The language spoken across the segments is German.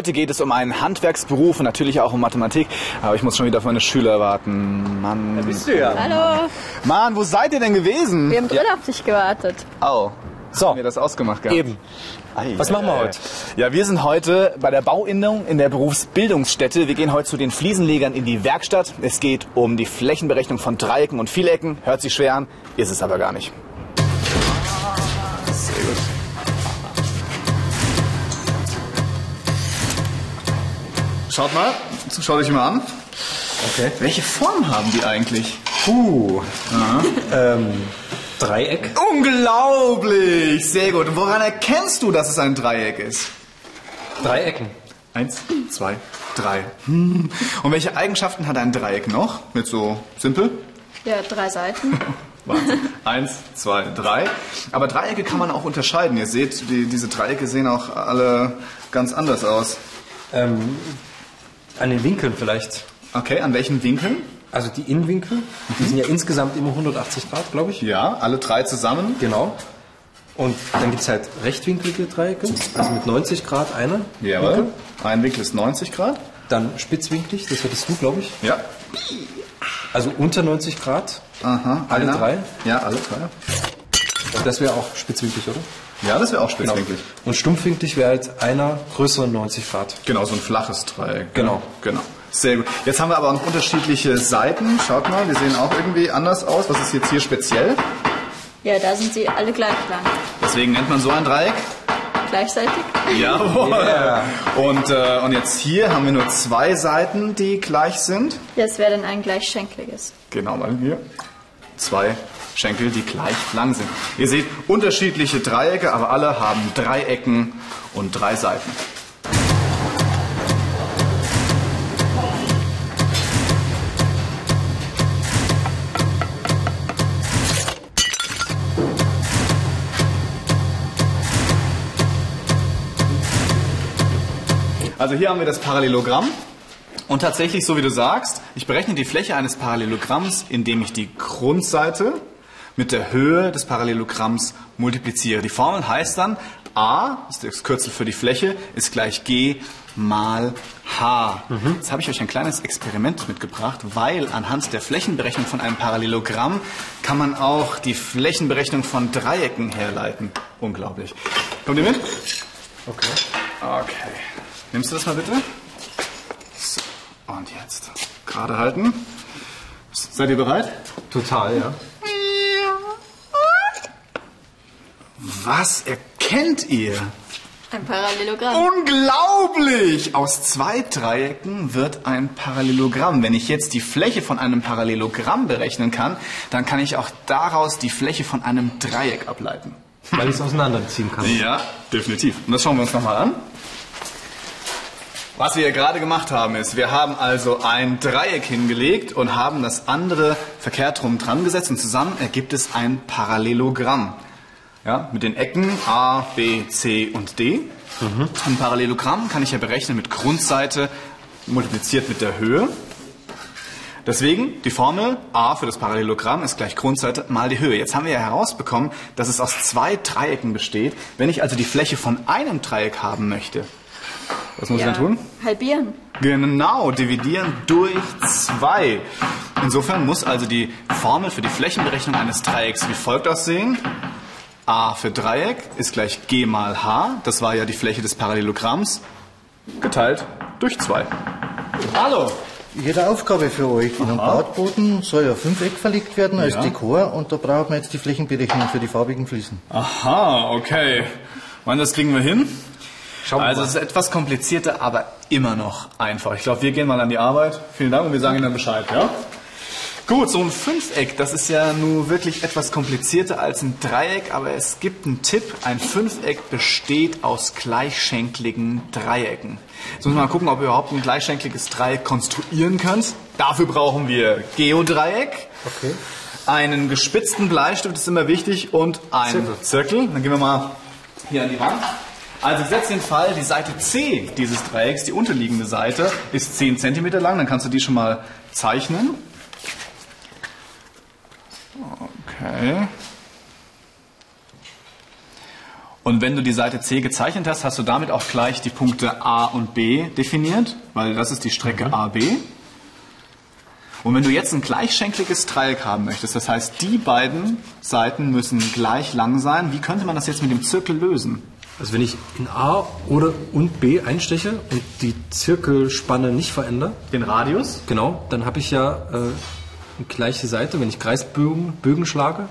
Heute geht es um einen Handwerksberuf und natürlich auch um Mathematik. Aber ich muss schon wieder auf meine Schüler warten. Mann. Da bist du ja. Hallo, Mann, wo seid ihr denn gewesen? wir haben drin auf dich gewartet. Au. So, Haben wir das ausgemacht gehabt? eben. Ei, Was machen wir heute? Ja, wir sind heute bei der Bauinnung in der Berufsbildungsstätte. Wir gehen heute zu den Fliesenlegern in die Werkstatt. Es geht um die Flächenberechnung von Dreiecken und Vielecken. Hört sich schwer an, ist es aber gar nicht. Schaut mal, schaut euch mal an. Okay. Welche Form haben die eigentlich? Puh. Ähm, Dreieck. Unglaublich! Sehr gut. Und woran erkennst du, dass es ein Dreieck ist? Dreiecken. Eins, zwei, drei. Hm. Und welche Eigenschaften hat ein Dreieck noch? Mit so simpel? Ja, drei Seiten. Wahnsinn. Eins, zwei, drei. Aber Dreiecke kann man auch unterscheiden. Ihr seht, die, diese Dreiecke sehen auch alle ganz anders aus. Ähm, an den Winkeln vielleicht. Okay, an welchen Winkeln? Also die Innenwinkel, die sind ja insgesamt immer 180 Grad, glaube ich. Ja, alle drei zusammen. Genau. Und dann gibt es halt rechtwinklige Dreiecke, also mit 90 Grad einer. Jawohl. Winkel. Ein Winkel ist 90 Grad. Dann spitzwinklig, das hattest du, glaube ich. Ja. Also unter 90 Grad. Aha. Alle einer. drei? Ja, alle drei. Das wäre auch spitzwinklig, oder? Ja, das wäre auch Genau. spitzwinklig. Und stumpfwinklig wäre halt einer größer 90 Grad. Genau, so ein flaches Dreieck. Genau. Genau. Sehr gut. Jetzt haben wir aber noch unterschiedliche Seiten. Schaut mal, die sehen auch irgendwie anders aus. Was ist jetzt hier speziell? Ja, da sind sie alle gleich lang. Deswegen nennt man so ein Dreieck. Gleichzeitig? Jawohl. Yeah. Und, äh, und jetzt hier haben wir nur zwei Seiten, die gleich sind. Ja, es wäre dann ein gleichschenkliges. Genau, mal hier. Zwei Schenkel, die gleich lang sind. Ihr seht unterschiedliche Dreiecke, aber alle haben drei Ecken und drei Seiten. Also hier haben wir das Parallelogramm. Und tatsächlich, so wie du sagst, ich berechne die Fläche eines Parallelogramms, indem ich die Grundseite mit der Höhe des Parallelogramms multipliziere. Die Formel heißt dann, a, das ist das Kürzel für die Fläche, ist gleich g mal h. Jetzt habe ich euch ein kleines Experiment mitgebracht, weil anhand der Flächenberechnung von einem Parallelogramm kann man auch die Flächenberechnung von Dreiecken herleiten. Unglaublich. Kommt ihr mit? Okay. Okay. Nimmst du das mal bitte? So, und jetzt. Gerade halten. Seid ihr bereit? Total, ja. Was erkennt ihr? Ein Parallelogramm. Unglaublich! Aus zwei Dreiecken wird ein Parallelogramm. Wenn ich jetzt die Fläche von einem Parallelogramm berechnen kann, dann kann ich auch daraus die Fläche von einem Dreieck ableiten. Weil ich es auseinanderziehen kann. Ja, definitiv. Und das schauen wir uns nochmal an. Was wir gerade gemacht haben, ist, wir haben also ein Dreieck hingelegt und haben das andere verkehrt rum dran gesetzt und zusammen ergibt es ein Parallelogramm. Ja, mit den Ecken A, B, C und D. Ein Parallelogramm kann ich ja berechnen mit Grundseite multipliziert mit der Höhe. Deswegen die Formel a für das Parallelogramm ist gleich Grundseite mal die Höhe. Jetzt haben wir ja herausbekommen, dass es aus zwei Dreiecken besteht. Wenn ich also die Fläche von einem Dreieck haben möchte, was muss ja. ich dann tun? Halbieren. Genau, dividieren durch zwei. Insofern muss also die Formel für die Flächenberechnung eines Dreiecks wie folgt aussehen. A für Dreieck ist gleich g mal h, das war ja die Fläche des Parallelogramms, geteilt durch zwei. Hallo! Ich hätte eine Aufgabe für euch. In einem Bautboden soll ein Fünfeck verlegt werden als Ja. Dekor und da brauchen wir jetzt die Flächenberechnung für die farbigen Fliesen. Aha, okay. Wann das kriegen wir hin? Schauen wir Also mal. es ist etwas komplizierter, aber immer noch einfach. Ich glaube, wir gehen mal an die Arbeit. Vielen Dank und wir sagen Ihnen dann Bescheid, ja? Gut, so ein Fünfeck, das ist ja nur wirklich etwas komplizierter als ein Dreieck, aber es gibt einen Tipp. Ein Fünfeck besteht aus gleichschenkligen Dreiecken. Jetzt müssen wir mal gucken, ob ihr überhaupt ein gleichschenkliges Dreieck konstruieren könnt. Dafür brauchen wir Geodreieck. Okay. Einen gespitzten Bleistift ist immer wichtig und einen Zirkel. Zirkel. Dann gehen wir mal hier an die Wand. Also setzt den Fall, die Seite C dieses Dreiecks, die unterliegende Seite, ist 10 cm lang. Dann kannst du die schon mal zeichnen. Okay. Und wenn du die Seite C gezeichnet hast, hast du damit auch gleich die Punkte A und B definiert, weil das ist die Strecke AB. Und wenn du jetzt ein gleichschenkliges Dreieck haben möchtest, das heißt, die beiden Seiten müssen gleich lang sein, wie könnte man das jetzt mit dem Zirkel lösen? Also wenn ich in A oder und B einsteche und die Zirkelspanne nicht verändere, Den Radius? genau, dann habe ich ja äh, gleiche Seite. Wenn ich Kreisbögen Bögen schlage,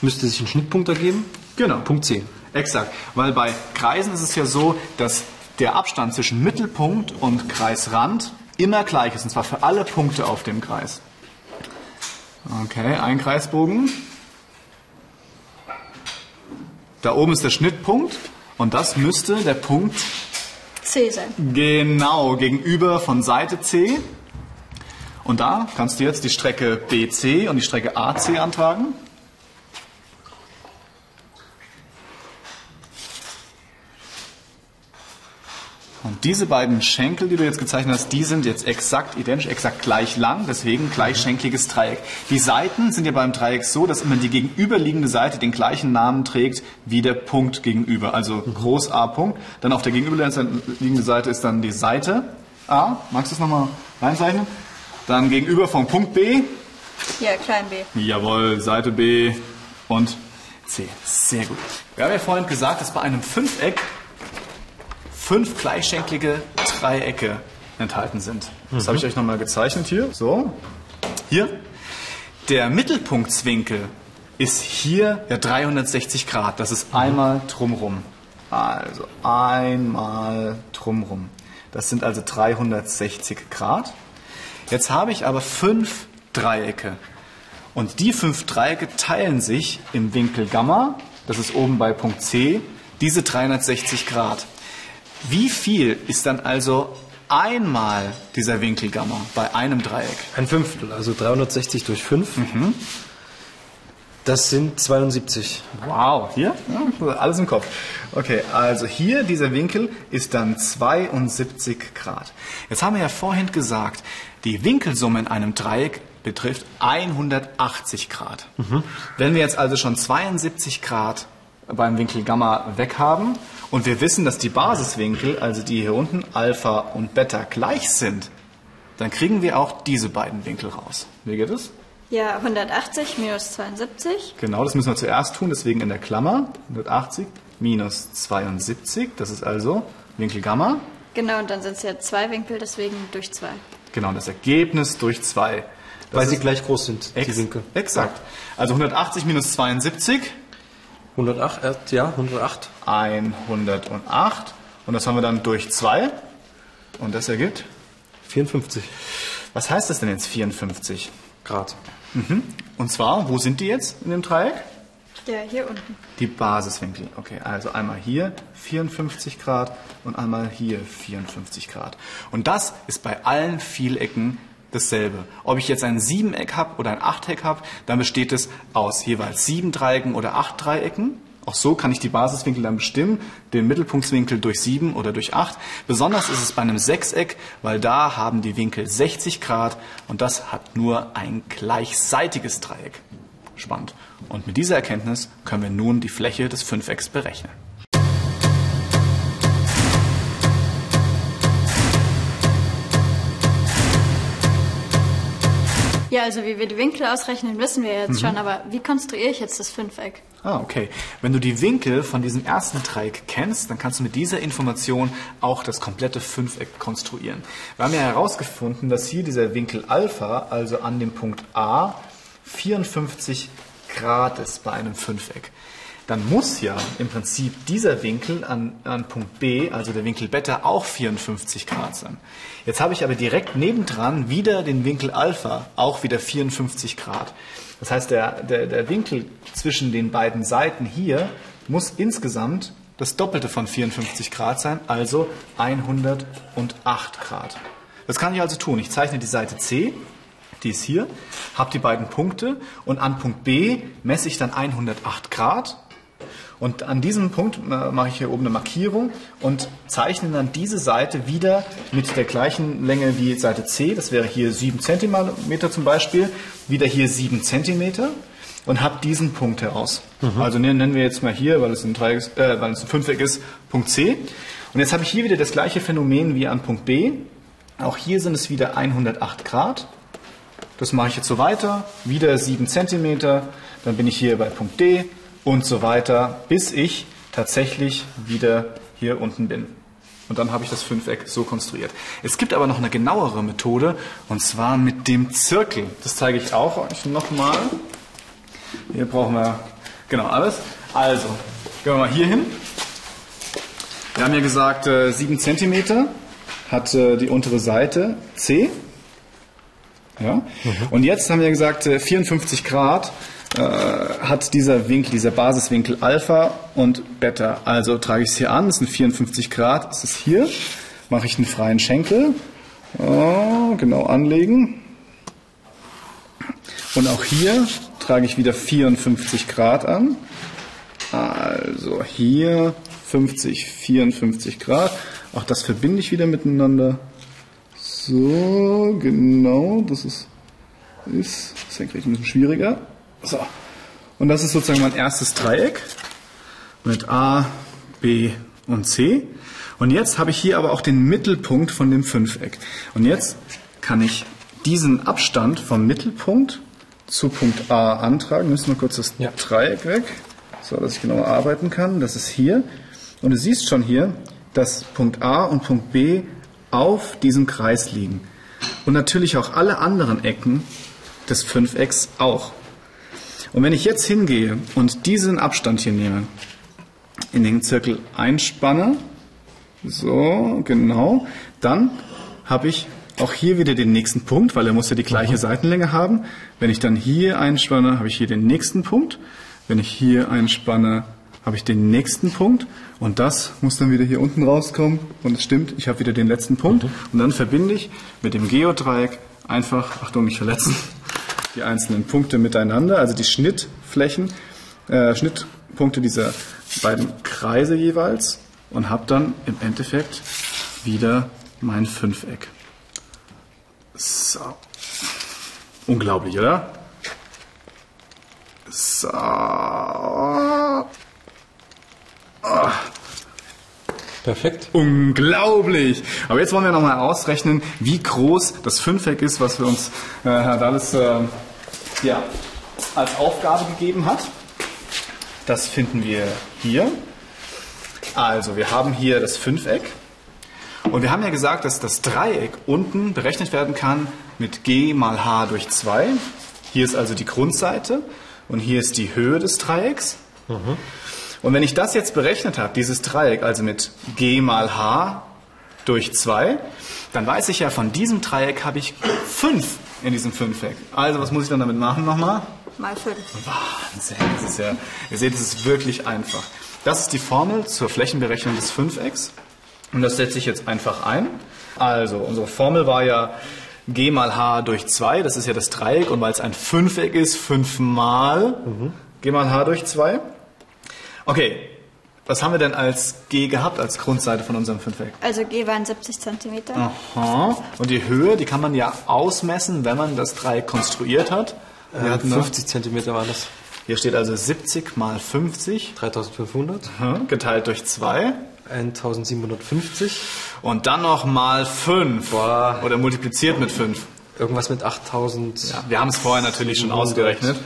müsste sich ein Schnittpunkt ergeben. Genau. Punkt C. Exakt, weil bei Kreisen ist es ja so, dass der Abstand zwischen Mittelpunkt und Kreisrand immer gleich ist, und zwar für alle Punkte auf dem Kreis. Okay, ein Kreisbogen. Da oben ist der Schnittpunkt und das müsste der Punkt C sein. genau gegenüber von Seite C. Und da kannst du jetzt die Strecke BC und die Strecke AC antragen. Und diese beiden Schenkel, die du jetzt gezeichnet hast, die sind jetzt exakt identisch, exakt gleich lang, deswegen gleichschenkliges Dreieck. Die Seiten sind ja beim Dreieck so, dass immer die gegenüberliegende Seite den gleichen Namen trägt wie der Punkt gegenüber. Also groß A Punkt. Dann auf der gegenüberliegenden Seite ist dann die Seite A. Magst du es nochmal reinzeichnen? Dann gegenüber vom Punkt B. Ja, klein b. Jawohl, Seite B und C. Sehr gut. Wir haben ja vorhin gesagt, dass bei einem Fünfeck fünf gleichschenklige Dreiecke enthalten sind. Das habe ich euch nochmal gezeichnet hier. So. Hier. Der Mittelpunktswinkel ist hier ja 360 Grad. Das ist einmal drumrum. Also einmal drumrum. Das sind also 360 Grad. Jetzt habe ich aber fünf Dreiecke. Und die fünf Dreiecke teilen sich im Winkel Gamma, das ist oben bei Punkt C, diese 360 Grad. Wie viel ist dann also einmal dieser Winkel Gamma bei einem Dreieck? Ein Fünftel, also 360 durch 5. Das sind 72. Wow, hier? Ja, alles im Kopf. Okay, also hier dieser Winkel ist dann 72 Grad. Jetzt haben wir ja vorhin gesagt, die Winkelsumme in einem Dreieck betrifft 180 Grad. Wenn wir jetzt also schon 72 Grad beim Winkel Gamma weg haben und wir wissen, dass die Basiswinkel, also die hier unten, Alpha und Beta, gleich sind, dann kriegen wir auch diese beiden Winkel raus. Wie geht es? Ja, 180 minus 72. Genau, das müssen wir zuerst tun, deswegen in der Klammer 180 minus 72, das ist also Winkel Gamma. Genau, und dann sind es ja zwei Winkel, deswegen durch zwei. Genau, das Ergebnis durch 2. Weil sie gleich groß sind, die Winkel. Exakt. Also 180 minus 72, 108, äh, ja, 108. 108. Und das haben wir dann durch 2. Und das ergibt, 54 was heißt das denn jetzt 54? Grad. Und zwar, wo sind die jetzt in dem Dreieck? Ja, hier unten. Die Basiswinkel. Okay, also einmal hier 54 Grad und einmal hier 54 Grad. Und das ist bei allen Vielecken dasselbe. Ob ich jetzt ein Siebeneck habe oder ein Achteck habe, dann besteht es aus jeweils sieben Dreiecken oder acht Dreiecken. Auch so kann ich die Basiswinkel dann bestimmen, den Mittelpunktswinkel durch sieben oder durch acht. Besonders ist es bei einem Sechseck, weil da haben die Winkel 60 Grad und das hat nur ein gleichseitiges Dreieck. Spannend. Und mit dieser Erkenntnis können wir nun die Fläche des Fünfecks berechnen. Ja, also wie wir die Winkel ausrechnen, wissen wir jetzt schon, aber wie konstruiere ich jetzt das Fünfeck? Ah, okay. Wenn du die Winkel von diesem ersten Dreieck kennst, dann kannst du mit dieser Information auch das komplette Fünfeck konstruieren. Wir haben ja herausgefunden, dass hier dieser Winkel Alpha, also an dem Punkt A, 54 Grad ist bei einem Fünfeck. Dann muss ja im Prinzip dieser Winkel an, an Punkt B, also der Winkel Beta, auch 54 Grad sein. Jetzt habe ich aber direkt nebendran wieder den Winkel Alpha, auch wieder 54 Grad. Das heißt, der, der, der Winkel zwischen den beiden Seiten hier muss insgesamt das Doppelte von 54 Grad sein, also 108 Grad. Das kann ich also tun. Ich zeichne die Seite C, die ist hier, habe die beiden Punkte und an Punkt B messe ich dann 108 Grad. Und an diesem Punkt äh, mache ich hier oben eine Markierung und zeichne dann diese Seite wieder mit der gleichen Länge wie Seite C. Das wäre hier 7 cm zum Beispiel, wieder hier 7 cm. und habe diesen Punkt heraus. Also nennen nennen wir jetzt mal hier, weil es ein, Dreieck, äh, weil es ein Fünfeck ist, Punkt C. Und jetzt habe ich hier wieder das gleiche Phänomen wie an Punkt B. Auch hier sind es wieder 108 Grad. Das mache ich jetzt so weiter. Wieder 7 cm. Dann bin ich hier bei Punkt D und so weiter, bis ich tatsächlich wieder hier unten bin. Und dann habe ich das Fünfeck so konstruiert. Es gibt aber noch eine genauere Methode, und zwar mit dem Zirkel. Das zeige ich auch euch nochmal. Hier brauchen wir genau alles. Also, gehen wir mal hier hin. Wir haben ja gesagt, äh, 7 cm hat äh, die untere Seite C. Ja? Und jetzt haben wir gesagt, äh, 54 Grad äh, hat dieser Winkel, dieser Basiswinkel Alpha und Beta. Also trage ich es hier an, das sind 54 Grad, das ist hier. Mache ich einen freien Schenkel. Oh, genau anlegen. Und auch hier trage ich wieder 54 Grad an. Also hier 50, 54 Grad. Auch das verbinde ich wieder miteinander. So, genau, das ist, ist senkrecht ein bisschen schwieriger. So. Und das ist sozusagen mein erstes Dreieck mit A, B und C. Und jetzt habe ich hier aber auch den Mittelpunkt von dem Fünfeck. Und jetzt kann ich diesen Abstand vom Mittelpunkt zu Punkt A antragen. Müssen wir kurz das Ja. Dreieck weg, so dass ich genauer arbeiten kann. Das ist hier. Und du siehst schon hier, dass Punkt A und Punkt B auf diesem Kreis liegen. Und natürlich auch alle anderen Ecken des Fünfecks auch. Und wenn ich jetzt hingehe und diesen Abstand hier nehme, in den Zirkel einspanne, so, genau, dann habe ich auch hier wieder den nächsten Punkt, weil er muss ja die gleiche Seitenlänge haben. Wenn ich dann hier einspanne, habe ich hier den nächsten Punkt. Wenn ich hier einspanne, habe ich den nächsten Punkt. Und das muss dann wieder hier unten rauskommen. Und es stimmt, ich habe wieder den letzten Punkt. Und dann verbinde ich mit dem Geodreieck einfach, Achtung, nicht verletzen, die einzelnen Punkte miteinander, also die Schnittflächen, äh, Schnittpunkte dieser beiden Kreise jeweils und habe dann im Endeffekt wieder mein Fünfeck. So. Unglaublich, oder? So. Perfekt. Unglaublich! Aber jetzt wollen wir nochmal ausrechnen, wie groß das Fünfeck ist, was wir uns äh, Herr Dalles äh, ja, als Aufgabe gegeben hat. Das finden wir hier. Also, wir haben hier das Fünfeck. Und wir haben ja gesagt, dass das Dreieck unten berechnet werden kann mit g mal h durch 2. Hier ist also die Grundseite und hier ist die Höhe des Dreiecks. Und wenn ich das jetzt berechnet habe, dieses Dreieck, also mit g mal h durch 2, dann weiß ich ja, von diesem Dreieck habe ich 5 in diesem Fünfeck. Also was muss ich dann damit machen nochmal? Mal fünf. Wahnsinn, das ist ja, ihr seht, es ist wirklich einfach. Das ist die Formel zur Flächenberechnung des Fünfecks. Und das setze ich jetzt einfach ein. Also, unsere Formel war ja g mal h durch 2, das ist ja das Dreieck. Und weil es ein Fünfeck ist, 5 mal g mal h durch 2. Okay, was haben wir denn als g gehabt, als Grundseite von unserem Fünfeck? Also G waren 70 Zentimeter. Aha. Und die Höhe, die kann man ja ausmessen, wenn man das Dreieck konstruiert hat. Wir hatten da- 50 Zentimeter waren das. Hier steht also 70 mal 50 3500. Aha, geteilt durch 2 1750. und dann noch mal 5 Boah. oder multipliziert mit 5. Irgendwas mit 8000. Ja, wir haben es vorher natürlich schon 700. ausgerechnet.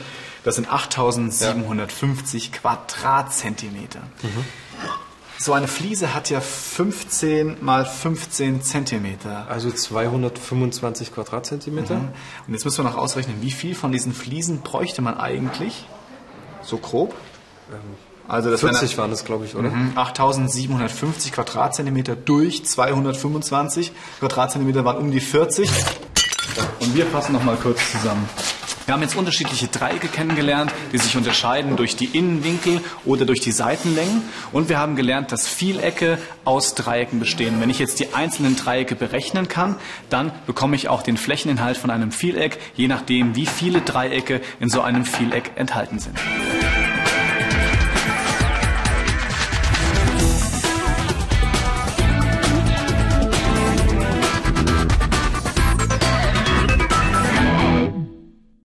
Das sind 8750 Quadratzentimeter. So eine Fliese hat ja 15 mal 15 Zentimeter. Also 225 Quadratzentimeter. Und jetzt müssen wir noch ausrechnen, wie viel von diesen Fliesen bräuchte man eigentlich? So grob? Also das wären 40 waren das, glaube ich, oder? Mhm, 8750 Quadratzentimeter durch 225 Quadratzentimeter waren um die 40. Und wir fassen noch mal kurz zusammen. Wir haben jetzt unterschiedliche Dreiecke kennengelernt, die sich unterscheiden durch die Innenwinkel oder durch die Seitenlängen. Und wir haben gelernt, dass Vielecke aus Dreiecken bestehen. Wenn ich jetzt die einzelnen Dreiecke berechnen kann, dann bekomme ich auch den Flächeninhalt von einem Vieleck, je nachdem, wie viele Dreiecke in so einem Vieleck enthalten sind.